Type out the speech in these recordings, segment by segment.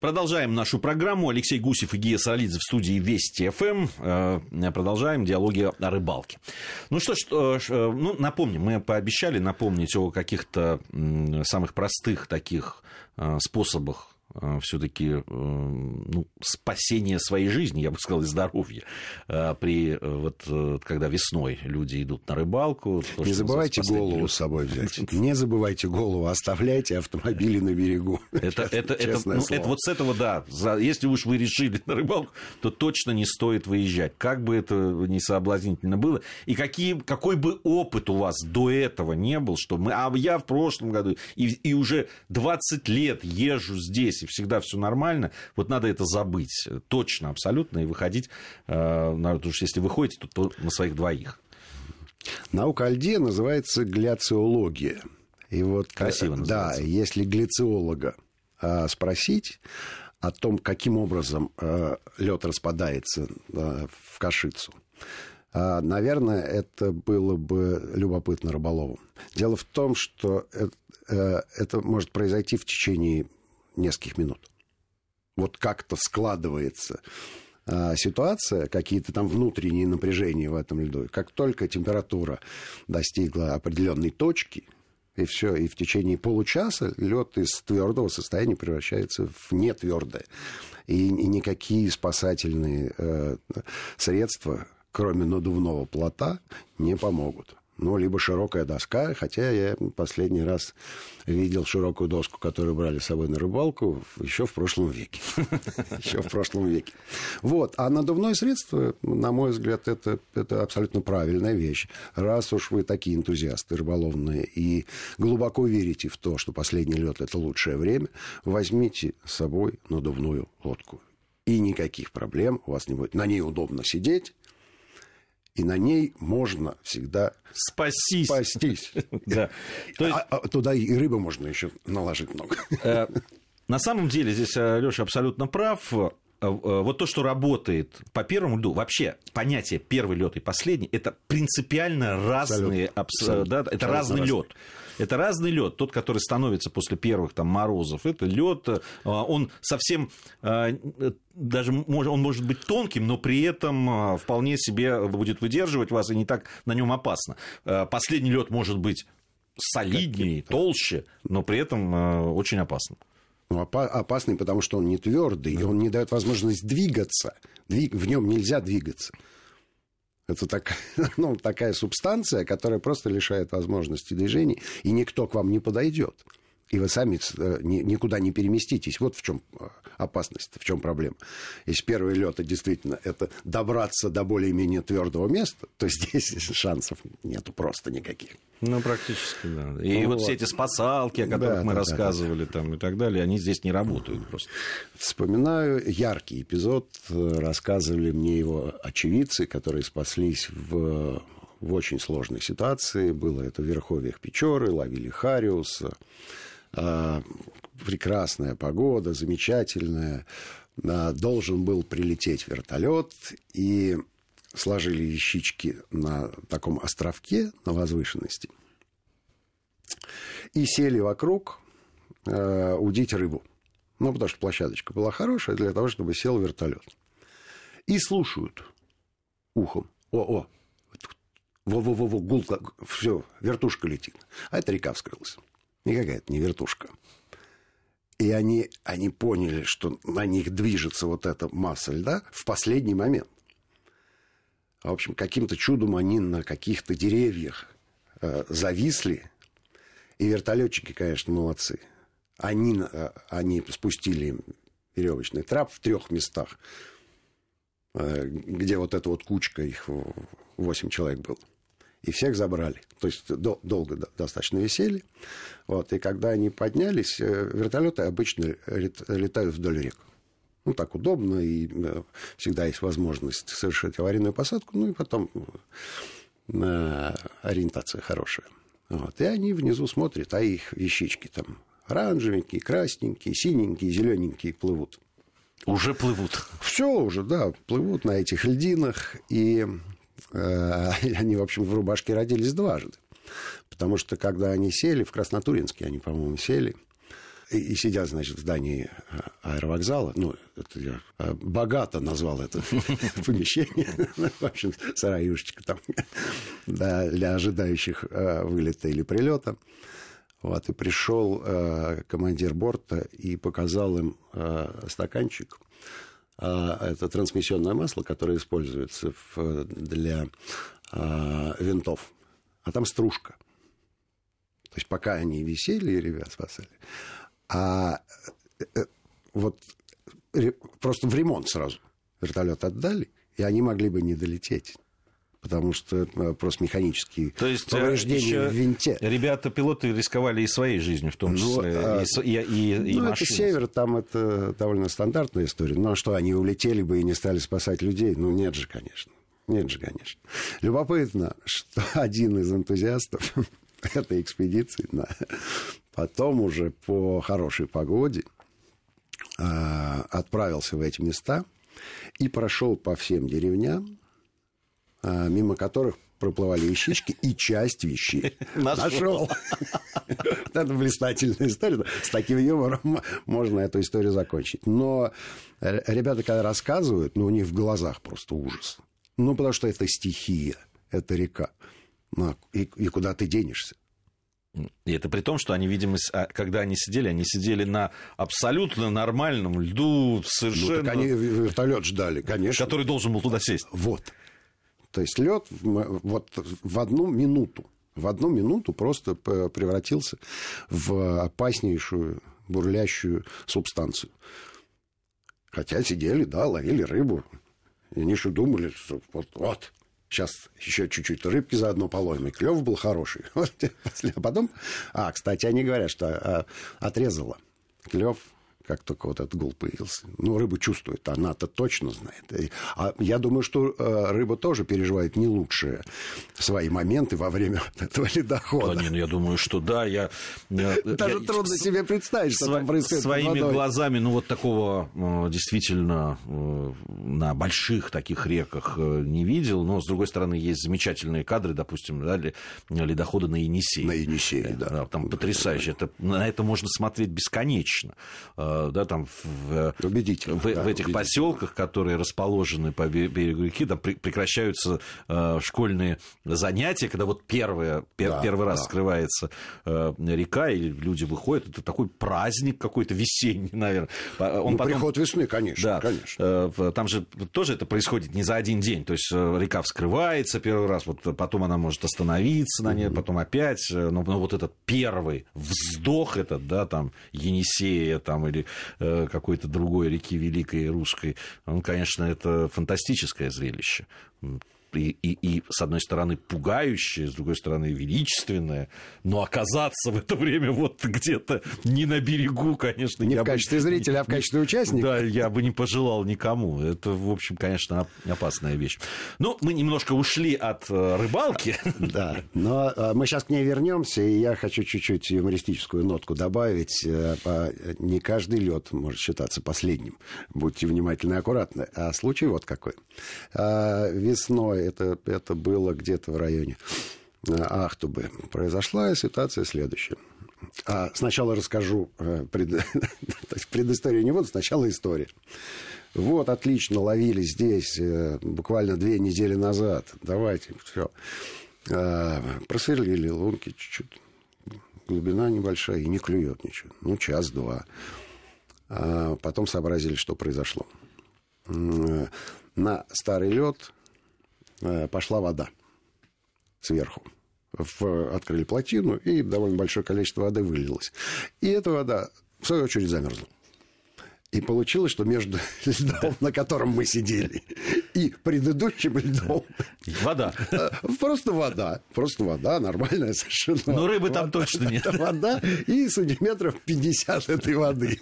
Продолжаем нашу программу. Алексей Гусев и Гия Саралидзе в студии Вести ФМ. Э, продолжаем диалоги о рыбалке. Ну что ж, э, э, ну, напомним, мы пообещали напомнить о каких-то самых простых таких способах все-таки э, ну, спасение своей жизни, я бы сказал, и здоровья. Э, при, вот, когда весной люди идут на рыбалку. То, Не забывайте голову с собой взять. Не забывайте голову, оставляйте автомобили на берегу. Это, это, это, ну, это вот с этого, да. Если уж вы решили на рыбалку, то точно не стоит выезжать. Как бы это не соблазнительно было. И какие, какой бы опыт у вас до этого не был, что мы... А я в прошлом году и, и уже 20 лет езжу здесь, и всегда все нормально, вот надо это забыть точно, абсолютно, и выходить, э, потому что если выходите, то, то на своих двоих. Наука Альде называется гляциология. И вот, Красиво э, называется. Да, если глициолога а, спросить о том, каким образом лед распадается в кашицу, наверное, это было бы любопытно рыболову. Дело в том, что это, это может произойти в течение нескольких минут. Вот как-то складывается а, ситуация, какие-то там внутренние напряжения в этом льду. Как только температура достигла определенной точки, и все, и в течение получаса лед из твердого состояния превращается в нетвердое. И, и никакие спасательные э, средства, кроме надувного плота, не помогут ну, либо широкая доска, хотя я последний раз видел широкую доску, которую брали с собой на рыбалку еще в прошлом веке. Еще в прошлом веке. Вот. А надувное средство, на мой взгляд, это, это абсолютно правильная вещь. Раз уж вы такие энтузиасты рыболовные и глубоко верите в то, что последний лед это лучшее время, возьмите с собой надувную лодку. И никаких проблем у вас не будет. На ней удобно сидеть, и на ней можно всегда спастись. спастись. Да. То есть... а, а, туда и рыбы можно еще наложить много. Э, на самом деле здесь э, Леша абсолютно прав. Э, вот то, что работает по первому льду, вообще понятие первый лед и последний, это принципиально разные, абсолютно. Да, это Абсолютно разный лед. Это разный лед. Тот, который становится после первых там, морозов, это лед, э, он совсем э, даже он может быть тонким, но при этом э, вполне себе будет выдерживать вас и не так на нем опасно. Последний лед может быть солиднее, толще, но при этом очень опасным. Ну, опасный, потому что он не твердый, и он не дает возможность двигаться. Двиг... В нем нельзя двигаться. Это так, ну, такая субстанция, которая просто лишает возможности движения, и никто к вам не подойдет. И вы сами э, никуда не переместитесь. Вот в чем э, опасность, в чем проблема. Если первый лед действительно это добраться до более-менее твердого места, то здесь шансов нету просто никаких. Ну, практически, да. И ну, вот, вот все эти спасалки, о которых да, мы да, рассказывали, да, да. Там, и так далее, они здесь не работают просто. Вспоминаю яркий эпизод. Рассказывали мне его очевидцы, которые спаслись в в очень сложной ситуации. Было это в Верховьях Печоры, ловили Хариуса. А, прекрасная погода, замечательная. А, должен был прилететь вертолет, и сложили ящички на таком островке, на возвышенности, и сели вокруг э, удить рыбу. Ну, потому что площадочка была хорошая для того, чтобы сел вертолет. И слушают ухом. О, о, во-во-во, гулка, все, вертушка летит. А это река вскрылась. Никакая это не вертушка. И они, они поняли, что на них движется вот эта масса льда в последний момент. В общем, каким-то чудом они на каких-то деревьях э, зависли. И вертолетчики, конечно, молодцы. Они, э, они спустили веревочный трап в трех местах, э, где вот эта вот кучка, их восемь человек было и всех забрали. То есть дол- долго достаточно висели. Вот, и когда они поднялись, э, вертолеты обычно летают вдоль рек. Ну, так удобно, и э, всегда есть возможность совершить аварийную посадку, ну, и потом э, ориентация хорошая. Вот. И они внизу смотрят, а их вещички там оранжевенькие, красненькие, синенькие, зелененькие плывут. Уже плывут. Все уже, да, плывут на этих льдинах. И они, в общем, в рубашке родились дважды. Потому что, когда они сели, в Краснотуринске они, по-моему, сели, и, и сидят, значит, в здании аэровокзала. Ну, это я богато назвал это помещение. В общем, сараюшечка там для ожидающих вылета или прилета. Вот, и пришел э, командир борта и показал им э, стаканчик. Э, это трансмиссионное масло, которое используется в, для э, винтов. А там стружка. То есть пока они висели, ребят спасали. А э, вот просто в ремонт сразу вертолет отдали, и они могли бы не долететь потому что э, просто механические То есть э, повреждения в винте. Ребята-пилоты рисковали и своей жизнью в том ну, числе, ну, а, и, и, и, ну, это север, там это довольно стандартная история. Ну, а что, они улетели бы и не стали спасать людей? Ну, нет же, конечно. Нет же, конечно. Любопытно, что один из энтузиастов этой экспедиции да, потом уже по хорошей погоде э, отправился в эти места и прошел по всем деревням, а, мимо которых проплывали вещички, и часть вещей нашел. Это блистательная история. С таким юмором можно эту историю закончить. Но ребята, когда рассказывают, ну, у них в глазах просто ужас. Ну, потому что это стихия, это река. Ну, и, и куда ты денешься? И это при том, что они, видимо, а, когда они сидели, они сидели на абсолютно нормальном льду, совершенно... Ну, так они вертолет ждали, конечно. Который должен был туда сесть. Вот. То есть лед вот в одну минуту, в одну минуту просто превратился в опаснейшую бурлящую субстанцию. Хотя сидели, да, ловили рыбу. И они еще думали, что вот, вот сейчас еще чуть-чуть рыбки заодно половим. И клев был хороший. А потом... А, кстати, они говорят, что а, отрезало клев как только вот этот гул появился. Ну, рыба чувствует, она-то точно знает. А я думаю, что э, рыба тоже переживает не лучшие свои моменты во время этого ледохода. Да, не, ну, я думаю, что да. Я, Даже я, трудно я, себе представить, что сво, там происходит. Своими глазами, ну, вот такого э, действительно э, на больших таких реках не видел. Но, с другой стороны, есть замечательные кадры, допустим, да, ледохода на Енисей. На Енисей, да. да там потрясающе. Это, на это можно смотреть бесконечно Э, да, там в, Убедительно, в, да, в этих поселках, которые расположены по берегу реки, там прекращаются э, школьные занятия, когда вот первое, пер, да, первый раз да. скрывается э, река, и люди выходят, это такой праздник какой-то весенний, наверное. Он ну, потом... приход весны, конечно, да, конечно. Э, там же тоже это происходит не за один день, то есть э, река вскрывается первый раз, вот потом она может остановиться на ней, mm-hmm. потом опять, э, но, но вот этот первый вздох этот, да, там Енисея, там или э, какой-то другой реки великой русской, он, конечно, это фантастическое зрелище и, и, и, с одной стороны, пугающее, с другой стороны, величественное, но оказаться в это время вот где-то не на берегу, конечно... Не в качестве бы, зрителя, а в качестве участника? Да, я бы не пожелал никому. Это, в общем, конечно, опасная вещь. Ну, мы немножко ушли от э, рыбалки. Да, но э, мы сейчас к ней вернемся, и я хочу чуть-чуть юмористическую нотку добавить. Э, не каждый лед может считаться последним. Будьте внимательны и аккуратны. А случай вот какой. Весной это, это было где-то в районе э, Ахтубы. Произошла ситуация следующая. А сначала расскажу э, пред... предысторию не буду, сначала история. Вот, отлично, ловили здесь э, буквально две недели назад. Давайте, все. Просверлили лунки чуть-чуть. Глубина небольшая, и не клюет ничего. Ну, час-два. А потом сообразили, что произошло. На старый лед пошла вода сверху. В, открыли плотину, и довольно большое количество воды вылилось. И эта вода, в свою очередь, замерзла. И получилось, что между льдом, на котором мы сидели, и предыдущим льдом... Вода. Э, просто вода. Просто вода, нормальная совершенно. Но рыбы вода, там точно нет. Вода и сантиметров 50 этой воды.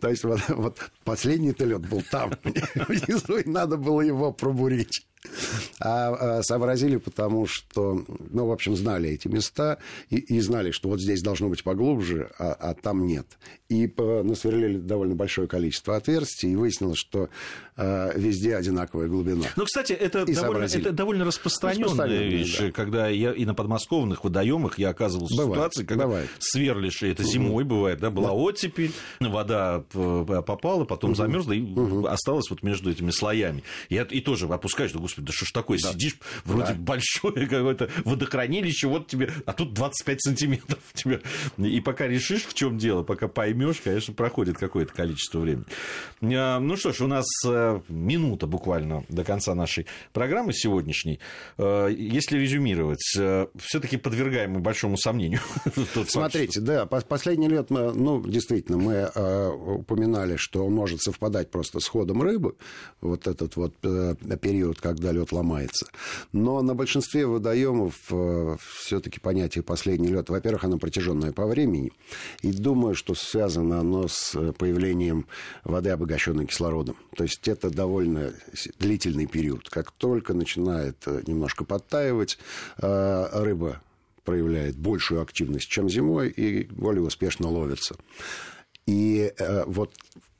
То есть вот, вот последний-то лед был там внизу, и надо было его пробурить. А, а сообразили, потому что, ну, в общем, знали эти места и, и знали, что вот здесь должно быть поглубже, а, а там нет. и насверлили довольно большое количество отверстий, и выяснилось, что э, везде одинаковая глубина. Ну, кстати, это, довольно, это довольно распространенная вещь, да. когда я и на подмосковных водоемах я оказывался бывает, в ситуации, когда бывает. сверлишь, и это зимой угу. бывает, да, была да. оттепель, вода э, попала, потом угу. замерзла и угу. осталась вот между этими слоями. И, и тоже опускаешь, да, господи, да что ж такое, да. сидишь, вроде да. большое какое-то водохранилище, вот тебе, а тут 25 сантиметров тебе. И пока решишь, в чем дело, пока поймешь, конечно, проходит какое-то количество времени. А, ну что ж, у нас э, минута буквально до конца нашей программы сегодняшней. Э, если резюмировать, э, все-таки подвергаем мы большому сомнению. Смотрите, да, последний лет, мы, ну, действительно, мы упоминали, что он может совпадать просто с ходом рыбы, вот этот вот период, когда лед ломается. Но на большинстве водоемов все-таки понятие последний лед, во-первых, оно протяженное по времени, и думаю, что связано оно с появлением воды, обогащенной кислородом. То есть это довольно длительный период. Как только начинает э, немножко подтаивать, э, рыба проявляет большую активность, чем зимой, и более успешно ловится. И э, вот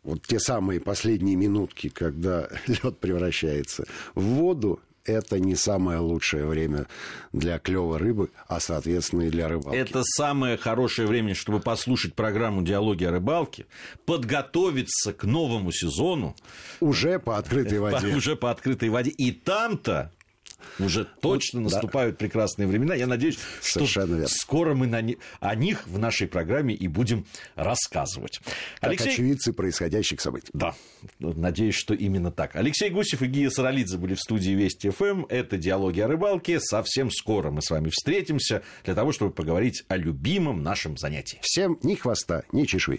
вот те самые последние минутки, когда лед превращается в воду, это не самое лучшее время для клёва рыбы, а, соответственно, и для рыбалки. Это самое хорошее время, чтобы послушать программу «Диалоги о рыбалке», подготовиться к новому сезону. Уже по открытой воде. Уже по открытой воде. И там-то уже точно вот, наступают да. прекрасные времена. Я надеюсь, Совершенно что верно. скоро мы на ни... о них в нашей программе и будем рассказывать. Как Алексей... очевидцы происходящих событий. Да, надеюсь, что именно так. Алексей Гусев и Гия Саралидзе были в студии Вести ФМ. Эм. Это «Диалоги о рыбалке». Совсем скоро мы с вами встретимся для того, чтобы поговорить о любимом нашем занятии. Всем ни хвоста, ни чешуи.